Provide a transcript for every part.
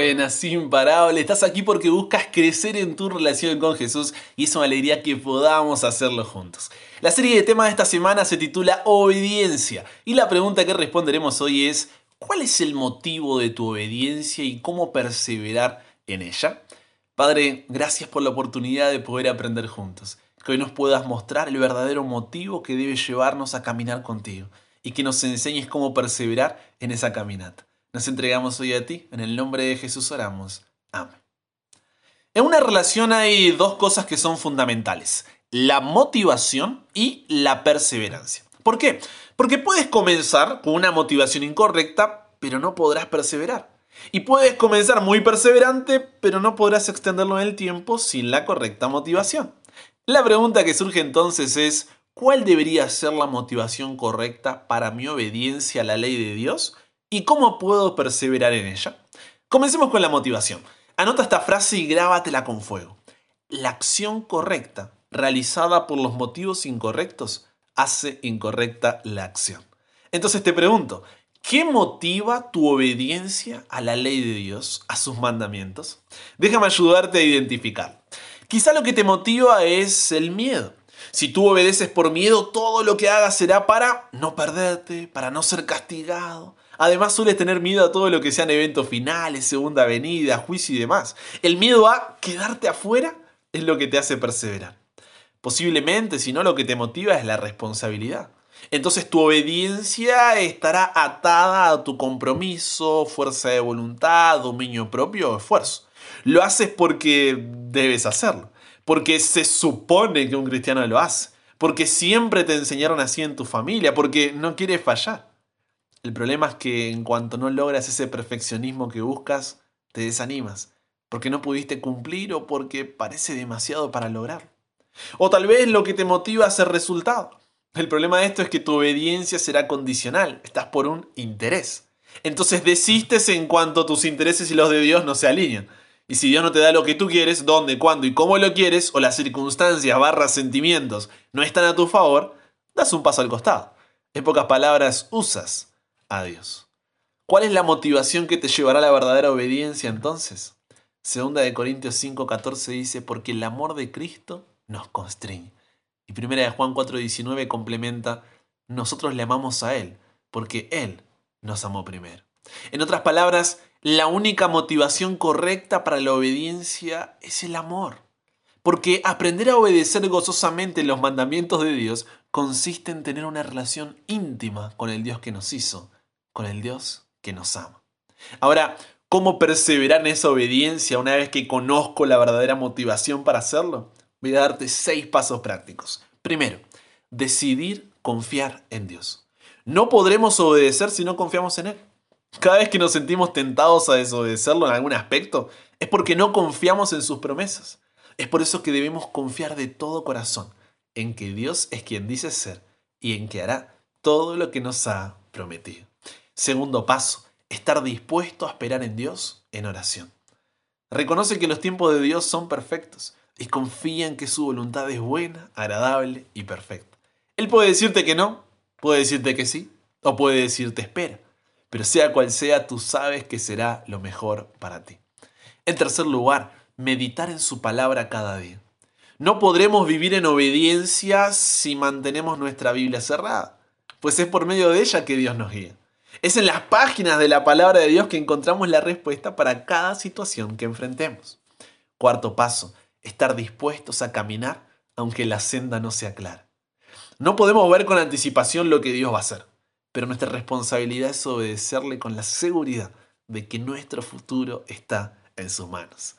buenas, imparable. Estás aquí porque buscas crecer en tu relación con Jesús y es una alegría que podamos hacerlo juntos. La serie de temas de esta semana se titula Obediencia y la pregunta que responderemos hoy es ¿cuál es el motivo de tu obediencia y cómo perseverar en ella? Padre, gracias por la oportunidad de poder aprender juntos. Que hoy nos puedas mostrar el verdadero motivo que debe llevarnos a caminar contigo y que nos enseñes cómo perseverar en esa caminata. Nos entregamos hoy a ti, en el nombre de Jesús oramos. Amén. En una relación hay dos cosas que son fundamentales, la motivación y la perseverancia. ¿Por qué? Porque puedes comenzar con una motivación incorrecta, pero no podrás perseverar. Y puedes comenzar muy perseverante, pero no podrás extenderlo en el tiempo sin la correcta motivación. La pregunta que surge entonces es, ¿cuál debería ser la motivación correcta para mi obediencia a la ley de Dios? ¿Y cómo puedo perseverar en ella? Comencemos con la motivación. Anota esta frase y grábatela con fuego. La acción correcta, realizada por los motivos incorrectos, hace incorrecta la acción. Entonces te pregunto, ¿qué motiva tu obediencia a la ley de Dios, a sus mandamientos? Déjame ayudarte a identificar. Quizá lo que te motiva es el miedo. Si tú obedeces por miedo, todo lo que hagas será para no perderte, para no ser castigado, Además sueles tener miedo a todo lo que sean eventos finales, segunda venida, juicio y demás. El miedo a quedarte afuera es lo que te hace perseverar. Posiblemente, si no, lo que te motiva es la responsabilidad. Entonces tu obediencia estará atada a tu compromiso, fuerza de voluntad, dominio propio o esfuerzo. Lo haces porque debes hacerlo, porque se supone que un cristiano lo hace, porque siempre te enseñaron así en tu familia, porque no quieres fallar. El problema es que en cuanto no logras ese perfeccionismo que buscas, te desanimas, porque no pudiste cumplir o porque parece demasiado para lograr. O tal vez lo que te motiva es el resultado. El problema de esto es que tu obediencia será condicional, estás por un interés. Entonces desistes en cuanto tus intereses y los de Dios no se alinean. Y si Dios no te da lo que tú quieres, dónde, cuándo y cómo lo quieres, o las circunstancias barras sentimientos no están a tu favor, das un paso al costado. En pocas palabras, usas a Dios. ¿Cuál es la motivación que te llevará a la verdadera obediencia entonces? Segunda de Corintios 5:14 dice, porque el amor de Cristo nos constriñe. Y primera de Juan 4:19 complementa, nosotros le amamos a Él, porque Él nos amó primero. En otras palabras, la única motivación correcta para la obediencia es el amor. Porque aprender a obedecer gozosamente los mandamientos de Dios consiste en tener una relación íntima con el Dios que nos hizo con el Dios que nos ama. Ahora, ¿cómo perseverar en esa obediencia una vez que conozco la verdadera motivación para hacerlo? Voy a darte seis pasos prácticos. Primero, decidir confiar en Dios. No podremos obedecer si no confiamos en Él. Cada vez que nos sentimos tentados a desobedecerlo en algún aspecto, es porque no confiamos en sus promesas. Es por eso que debemos confiar de todo corazón en que Dios es quien dice ser y en que hará todo lo que nos ha prometido. Segundo paso, estar dispuesto a esperar en Dios en oración. Reconoce que los tiempos de Dios son perfectos y confía en que su voluntad es buena, agradable y perfecta. Él puede decirte que no, puede decirte que sí, o puede decirte espera, pero sea cual sea, tú sabes que será lo mejor para ti. En tercer lugar, meditar en su palabra cada día. No podremos vivir en obediencia si mantenemos nuestra Biblia cerrada, pues es por medio de ella que Dios nos guía. Es en las páginas de la palabra de Dios que encontramos la respuesta para cada situación que enfrentemos. Cuarto paso, estar dispuestos a caminar aunque la senda no sea clara. No podemos ver con anticipación lo que Dios va a hacer, pero nuestra responsabilidad es obedecerle con la seguridad de que nuestro futuro está en sus manos.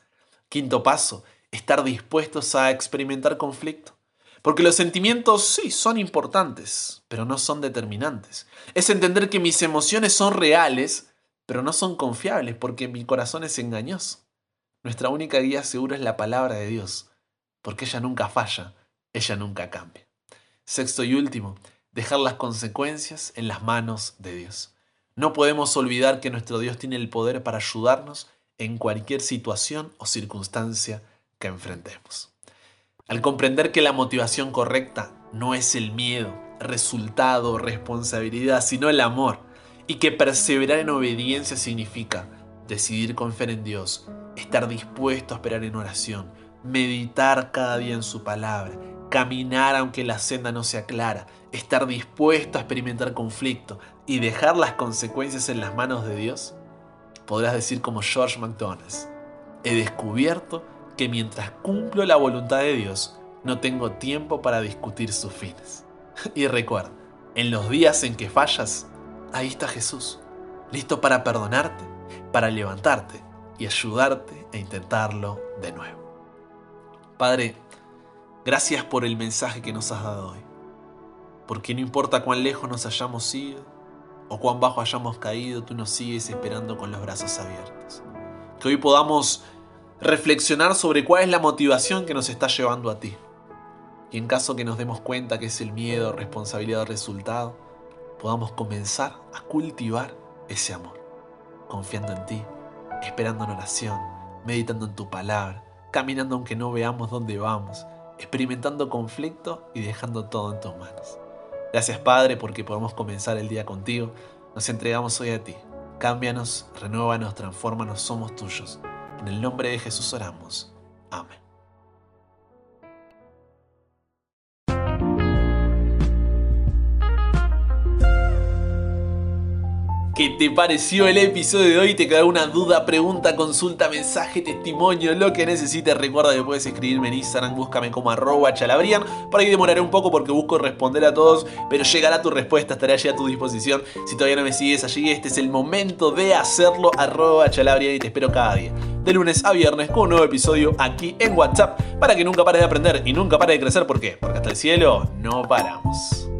Quinto paso, estar dispuestos a experimentar conflicto. Porque los sentimientos sí son importantes, pero no son determinantes. Es entender que mis emociones son reales, pero no son confiables porque mi corazón es engañoso. Nuestra única guía segura es la palabra de Dios, porque ella nunca falla, ella nunca cambia. Sexto y último, dejar las consecuencias en las manos de Dios. No podemos olvidar que nuestro Dios tiene el poder para ayudarnos en cualquier situación o circunstancia que enfrentemos. Al comprender que la motivación correcta no es el miedo, resultado, responsabilidad, sino el amor, y que perseverar en obediencia significa decidir confiar en Dios, estar dispuesto a esperar en oración, meditar cada día en su palabra, caminar aunque la senda no sea clara, estar dispuesto a experimentar conflicto y dejar las consecuencias en las manos de Dios, podrás decir como George McDonald's, he descubierto que mientras cumplo la voluntad de Dios, no tengo tiempo para discutir sus fines. Y recuerda, en los días en que fallas, ahí está Jesús, listo para perdonarte, para levantarte y ayudarte a intentarlo de nuevo. Padre, gracias por el mensaje que nos has dado hoy. Porque no importa cuán lejos nos hayamos ido o cuán bajo hayamos caído, tú nos sigues esperando con los brazos abiertos. Que hoy podamos reflexionar sobre cuál es la motivación que nos está llevando a ti. Y en caso que nos demos cuenta que es el miedo, responsabilidad o resultado, podamos comenzar a cultivar ese amor, confiando en ti, esperando en oración, meditando en tu palabra, caminando aunque no veamos dónde vamos, experimentando conflicto y dejando todo en tus manos. Gracias Padre porque podemos comenzar el día contigo. Nos entregamos hoy a ti. Cámbianos, renuévanos, transfórmanos, somos tuyos. En el nombre de Jesús oramos. Amén. ¿Qué te pareció el episodio de hoy? ¿Te quedó alguna duda, pregunta, consulta, mensaje, testimonio, lo que necesites? Recuerda que puedes escribirme en Instagram, búscame como arroba chalabrian. Por ahí demoraré un poco porque busco responder a todos, pero llegará tu respuesta, estaré allí a tu disposición. Si todavía no me sigues allí, este es el momento de hacerlo, arroba chalabrian y te espero cada día. De lunes a viernes con un nuevo episodio aquí en WhatsApp para que nunca pares de aprender y nunca pares de crecer. ¿Por qué? Porque hasta el cielo no paramos.